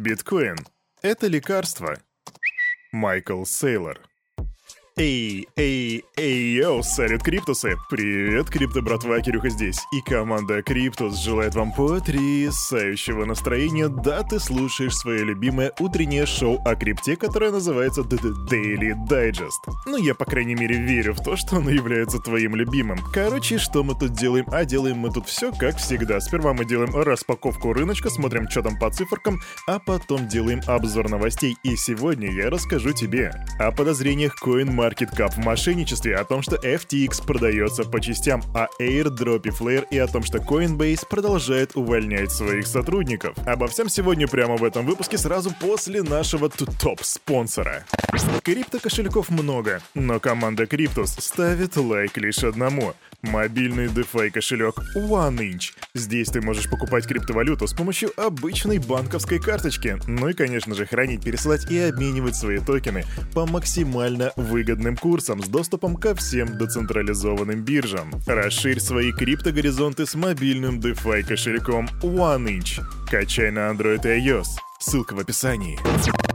Биткоин — это лекарство. Майкл Сейлор Эй, эй, эй, йоу, салют, Криптусы! Привет, Крипто братва, Кирюха здесь. И команда Криптус желает вам потрясающего настроения. Да, ты слушаешь свое любимое утреннее шоу о крипте, которое называется Daily Digest. Ну, я, по крайней мере, верю в то, что оно является твоим любимым. Короче, что мы тут делаем? А делаем мы тут все как всегда. Сперва мы делаем распаковку рыночка, смотрим, что там по циферкам, а потом делаем обзор новостей. И сегодня я расскажу тебе о подозрениях CoinMarket CoinMarketCap в мошенничестве, о том, что FTX продается по частям, о airdrop Flare и о том, что Coinbase продолжает увольнять своих сотрудников. Обо всем сегодня прямо в этом выпуске сразу после нашего топ-спонсора. Крипто-кошельков много, но команда Cryptos ставит лайк лишь одному — Мобильный DeFi кошелек OneInch. Здесь ты можешь покупать криптовалюту с помощью обычной банковской карточки. Ну и, конечно же, хранить, пересылать и обменивать свои токены по максимально выгодным курсам с доступом ко всем децентрализованным биржам. Расширь свои криптогоризонты с мобильным DeFi кошельком OneInch. Качай на Android и iOS. Ссылка в описании.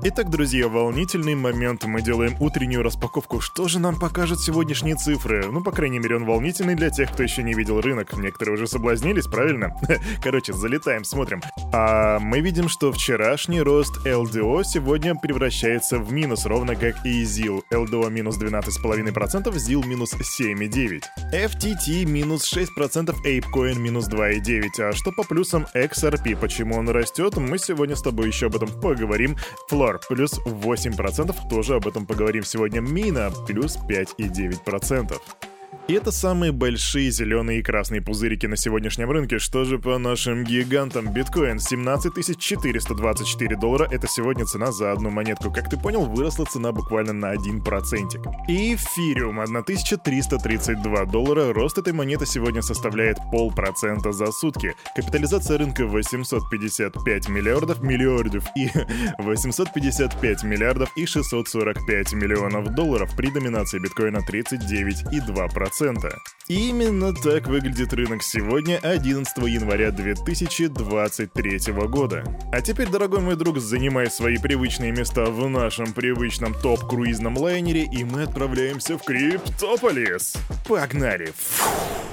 Итак, друзья, волнительный момент. Мы делаем утреннюю распаковку. Что же нам покажут сегодняшние цифры? Ну, по крайней мере, он волнительный для тех, кто еще не видел рынок. Некоторые уже соблазнились, правильно? Короче, залетаем, смотрим. А мы видим, что вчерашний рост LDO сегодня превращается в минус, ровно как и ZIL. LDO минус 12,5%, ZIL минус 7,9%. FTT минус 6%, ApeCoin минус 2,9%. А что по плюсам XRP? Почему он растет? Мы сегодня с тобой еще об этом поговорим. Floor плюс 8%, тоже об этом поговорим сегодня. Мина плюс 5,9%. И это самые большие зеленые и красные пузырики на сегодняшнем рынке. Что же по нашим гигантам? Биткоин 17 424 доллара. Это сегодня цена за одну монетку. Как ты понял, выросла цена буквально на 1%. И эфириум 1332 доллара. Рост этой монеты сегодня составляет полпроцента за сутки. Капитализация рынка 855 миллиардов миллиардов и 855 миллиардов и 645 миллионов долларов при доминации биткоина 39,2%. И именно так выглядит рынок сегодня, 11 января 2023 года. А теперь, дорогой мой друг, занимай свои привычные места в нашем привычном топ-круизном лайнере, и мы отправляемся в Криптополис. Погнали! Фух.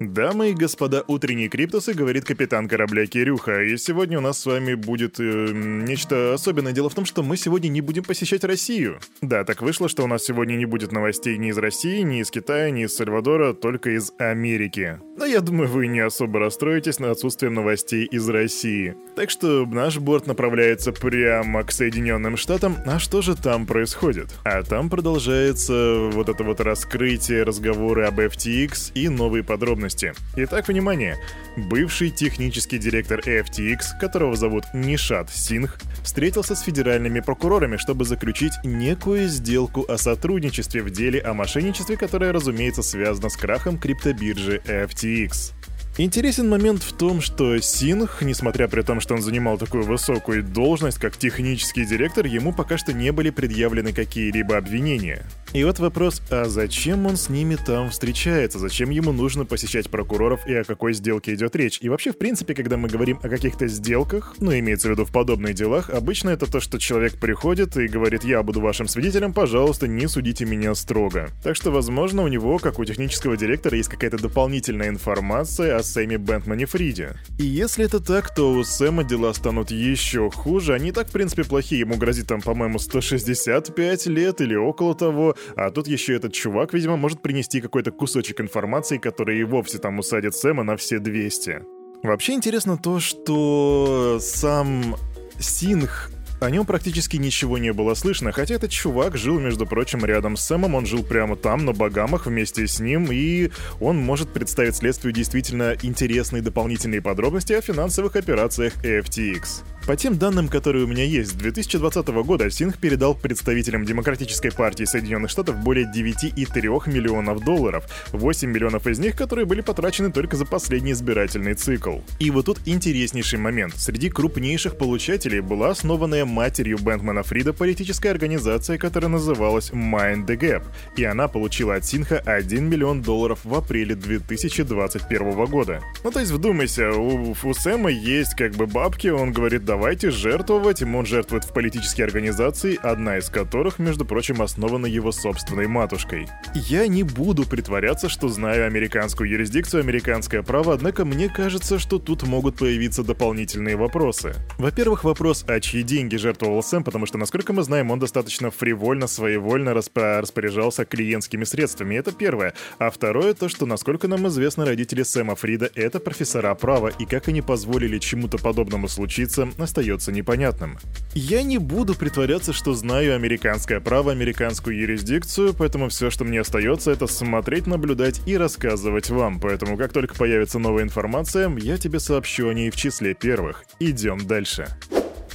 Дамы и господа, утренние криптусы, говорит капитан корабля Кирюха, и сегодня у нас с вами будет э, нечто особенное. Дело в том, что мы сегодня не будем посещать Россию. Да, так вышло, что у нас сегодня не будет новостей ни из России, ни из Китая, ни из Сальвадора, только из Америки. Но я думаю, вы не особо расстроитесь на отсутствием новостей из России. Так что наш борт направляется прямо к Соединенным Штатам. А что же там происходит? А там продолжается вот это вот раскрытие, разговоры об FTX и новые подробности подробности. Итак, внимание. Бывший технический директор FTX, которого зовут Нишат Сингх, встретился с федеральными прокурорами, чтобы заключить некую сделку о сотрудничестве в деле о мошенничестве, которое, разумеется, связано с крахом криптобиржи FTX. Интересен момент в том, что Синх, несмотря при том, что он занимал такую высокую должность, как технический директор, ему пока что не были предъявлены какие-либо обвинения. И вот вопрос, а зачем он с ними там встречается? Зачем ему нужно посещать прокуроров и о какой сделке идет речь? И вообще, в принципе, когда мы говорим о каких-то сделках, ну, имеется в виду в подобных делах, обычно это то, что человек приходит и говорит, я буду вашим свидетелем, пожалуйста, не судите меня строго. Так что, возможно, у него, как у технического директора, есть какая-то дополнительная информация о Сэме Бэнтмане Фриде. И если это так, то у Сэма дела станут еще хуже. Они так, в принципе, плохие. Ему грозит там, по-моему, 165 лет или около того. А тут еще этот чувак, видимо, может принести какой-то кусочек информации, который и вовсе там усадит Сэма на все 200. Вообще интересно то, что сам Синх о нем практически ничего не было слышно, хотя этот чувак жил, между прочим, рядом с Сэмом, он жил прямо там, на Багамах, вместе с ним, и он может представить следствию действительно интересные дополнительные подробности о финансовых операциях FTX. По тем данным, которые у меня есть, с 2020 года Синг передал представителям Демократической партии Соединенных Штатов более 9,3 миллионов долларов, 8 миллионов из них, которые были потрачены только за последний избирательный цикл. И вот тут интереснейший момент. Среди крупнейших получателей была основанная матерью Бэнкмана Фрида политическая организация, которая называлась Mind the Gap, и она получила от Синха 1 миллион долларов в апреле 2021 года. Ну то есть вдумайся, у, у Сэма есть как бы бабки, он говорит, да давайте жертвовать. Он жертвует в политические организации, одна из которых, между прочим, основана его собственной матушкой. Я не буду притворяться, что знаю американскую юрисдикцию, американское право, однако мне кажется, что тут могут появиться дополнительные вопросы. Во-первых, вопрос, а чьи деньги жертвовал Сэм, потому что, насколько мы знаем, он достаточно фривольно, своевольно распо- распоряжался клиентскими средствами. Это первое. А второе, то, что, насколько нам известно, родители Сэма Фрида — это профессора права, и как они позволили чему-то подобному случиться, остается непонятным. Я не буду притворяться, что знаю американское право, американскую юрисдикцию, поэтому все, что мне остается, это смотреть, наблюдать и рассказывать вам. Поэтому как только появится новая информация, я тебе сообщу о ней в числе первых. Идем дальше.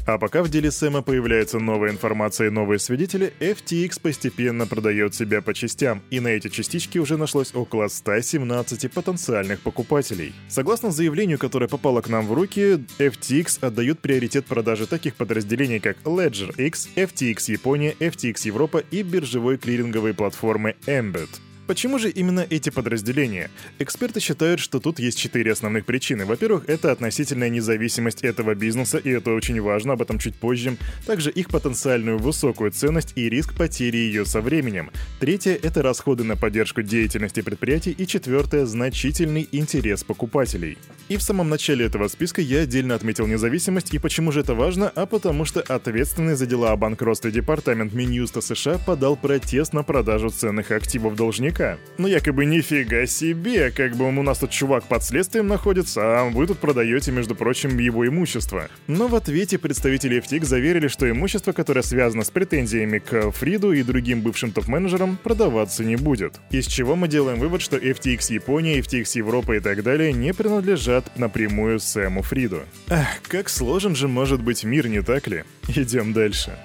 А пока в деле Сэма появляется новая информация и новые свидетели, FTX постепенно продает себя по частям, и на эти частички уже нашлось около 117 потенциальных покупателей. Согласно заявлению, которое попало к нам в руки, FTX отдают приоритет продаже таких подразделений, как Ledger X, FTX Япония, FTX Европа и биржевой клиринговой платформы Embed. Почему же именно эти подразделения? Эксперты считают, что тут есть четыре основных причины. Во-первых, это относительная независимость этого бизнеса, и это очень важно, об этом чуть позже. Также их потенциальную высокую ценность и риск потери ее со временем. Третье — это расходы на поддержку деятельности предприятий. И четвертое — значительный интерес покупателей. И в самом начале этого списка я отдельно отметил независимость, и почему же это важно? А потому что ответственный за дела о банкротстве департамент Минюста США подал протест на продажу ценных активов должника должника. Ну якобы нифига себе, как бы он у нас тут чувак под следствием находится, а вы тут продаете, между прочим, его имущество. Но в ответе представители FTX заверили, что имущество, которое связано с претензиями к Фриду и другим бывшим топ-менеджерам, продаваться не будет. Из чего мы делаем вывод, что FTX Япония, FTX Европа и так далее не принадлежат напрямую Сэму Фриду. Ах, как сложен же может быть мир, не так ли? Идем дальше.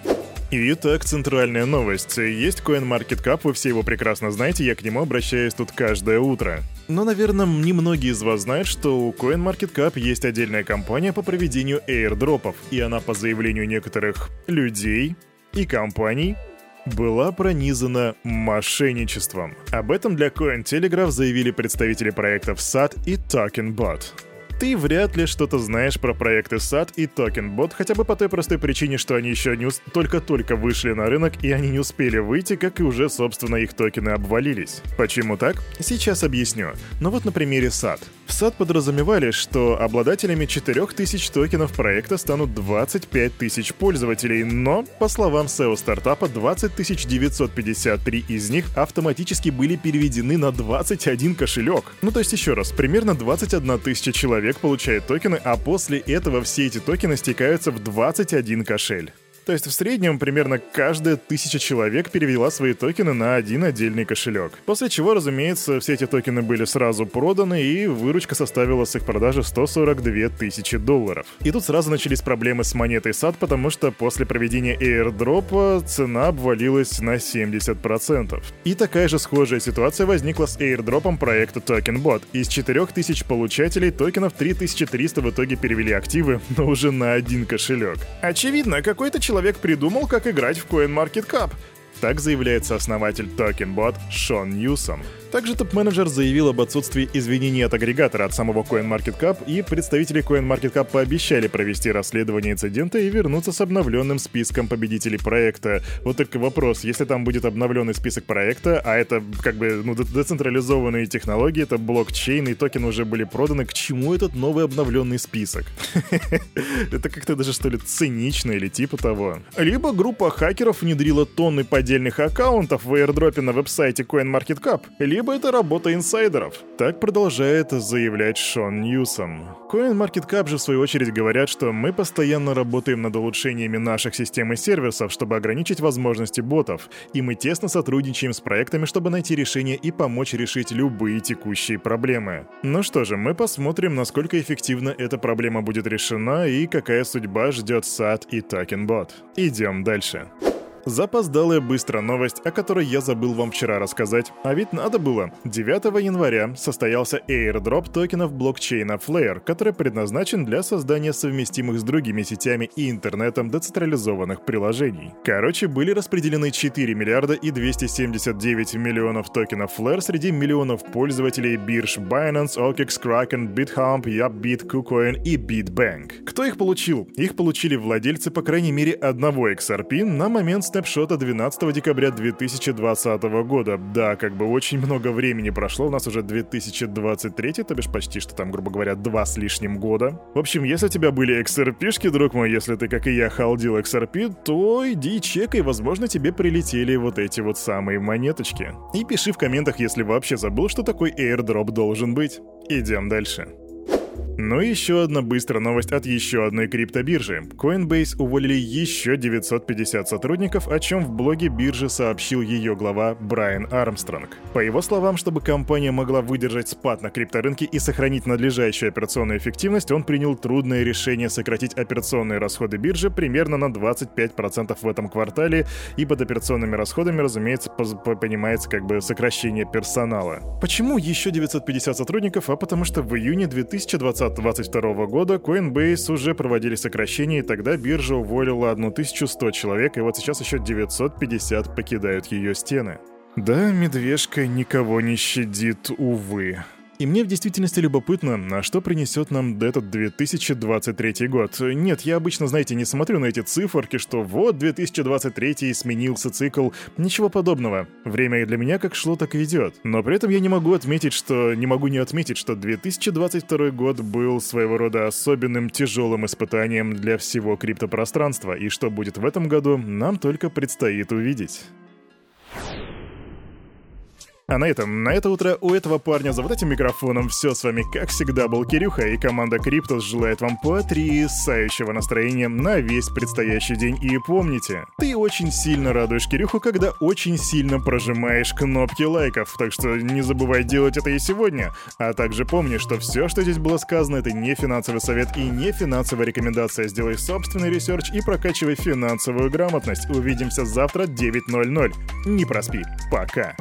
Итак, центральная новость. Есть CoinMarketCap, вы все его прекрасно знаете, я к нему обращаюсь тут каждое утро. Но, наверное, немногие из вас знают, что у CoinMarketCap есть отдельная компания по проведению airdropов, и она по заявлению некоторых людей и компаний была пронизана мошенничеством. Об этом для CoinTelegraph заявили представители проектов SAT и TokenBot. Ты вряд ли что-то знаешь про проекты SAT и TokenBot, хотя бы по той простой причине, что они еще не только-только вышли на рынок, и они не успели выйти, как и уже, собственно, их токены обвалились. Почему так? Сейчас объясню. Но вот на примере SAT. В SAT подразумевали, что обладателями 4000 токенов проекта станут 25 тысяч пользователей, но, по словам SEO стартапа, 20 953 из них автоматически были переведены на 21 кошелек. Ну то есть еще раз, примерно 21 тысяча человек человек получает токены, а после этого все эти токены стекаются в 21 кошель. То есть в среднем примерно каждая тысяча человек перевела свои токены на один отдельный кошелек. После чего, разумеется, все эти токены были сразу проданы, и выручка составила с их продажи 142 тысячи долларов. И тут сразу начались проблемы с монетой SAT, потому что после проведения airdropа цена обвалилась на 70%. И такая же схожая ситуация возникла с airdropом проекта TokenBot. Из 4000 получателей токенов 3300 в итоге перевели активы, но уже на один кошелек. Очевидно, какой-то человек человек придумал, как играть в CoinMarketCap. Так заявляет основатель TokenBot Шон Ньюсом. Также топ-менеджер заявил об отсутствии извинений от агрегатора от самого CoinMarketCap, и представители CoinMarketCap пообещали провести расследование инцидента и вернуться с обновленным списком победителей проекта. Вот только вопрос, если там будет обновленный список проекта, а это как бы ну, децентрализованные технологии, это блокчейн, и токены уже были проданы, к чему этот новый обновленный список? Это как-то даже что ли цинично или типа того. Либо группа хакеров внедрила тонны поддельных аккаунтов в airdropе на веб-сайте CoinMarketCap, либо либо это работа инсайдеров. Так продолжает заявлять Шон Ньюсом. CoinMarketCap же в свою очередь говорят, что мы постоянно работаем над улучшениями наших систем и сервисов, чтобы ограничить возможности ботов, и мы тесно сотрудничаем с проектами, чтобы найти решение и помочь решить любые текущие проблемы. Ну что же, мы посмотрим, насколько эффективно эта проблема будет решена и какая судьба ждет SAT и TokenBot. Идем дальше. Запоздалая быстро новость, о которой я забыл вам вчера рассказать. А ведь надо было. 9 января состоялся airdrop токенов блокчейна Flare, который предназначен для создания совместимых с другими сетями и интернетом децентрализованных приложений. Короче, были распределены 4 миллиарда и 279 миллионов токенов Flare среди миллионов пользователей бирж Binance, OKX, Kraken, BitHump, YapBit, KuCoin и BitBank. Кто их получил? Их получили владельцы по крайней мере одного XRP на момент снапшота 12 декабря 2020 года. Да, как бы очень много времени прошло, у нас уже 2023, то бишь почти что там, грубо говоря, два с лишним года. В общем, если у тебя были XRP-шки, друг мой, если ты, как и я, халдил XRP, то иди чекай, возможно, тебе прилетели вот эти вот самые монеточки. И пиши в комментах, если вообще забыл, что такой airdrop должен быть. Идем дальше. Ну и еще одна быстрая новость от еще одной криптобиржи. Coinbase уволили еще 950 сотрудников, о чем в блоге биржи сообщил ее глава Брайан Армстронг. По его словам, чтобы компания могла выдержать спад на крипторынке и сохранить надлежащую операционную эффективность, он принял трудное решение сократить операционные расходы биржи примерно на 25% в этом квартале, и под операционными расходами, разумеется, понимается как бы сокращение персонала. Почему еще 950 сотрудников? А потому что в июне 2020 2022 года Coinbase уже проводили сокращения, и тогда биржа уволила 1100 человек, и вот сейчас еще 950 покидают ее стены. Да, медвежка никого не щадит, увы. И мне в действительности любопытно, на что принесет нам этот 2023 год. Нет, я обычно, знаете, не смотрю на эти циферки, что вот 2023 сменился цикл. Ничего подобного. Время и для меня как шло, так и идет. Но при этом я не могу отметить, что... Не могу не отметить, что 2022 год был своего рода особенным тяжелым испытанием для всего криптопространства. И что будет в этом году, нам только предстоит увидеть. А на этом, на это утро у этого парня за вот этим микрофоном все с вами, как всегда, был Кирюха, и команда Криптус желает вам потрясающего настроения на весь предстоящий день. И помните, ты очень сильно радуешь Кирюху, когда очень сильно прожимаешь кнопки лайков, так что не забывай делать это и сегодня. А также помни, что все, что здесь было сказано, это не финансовый совет и не финансовая рекомендация. Сделай собственный research и прокачивай финансовую грамотность. Увидимся завтра 9.00. Не проспи. Пока.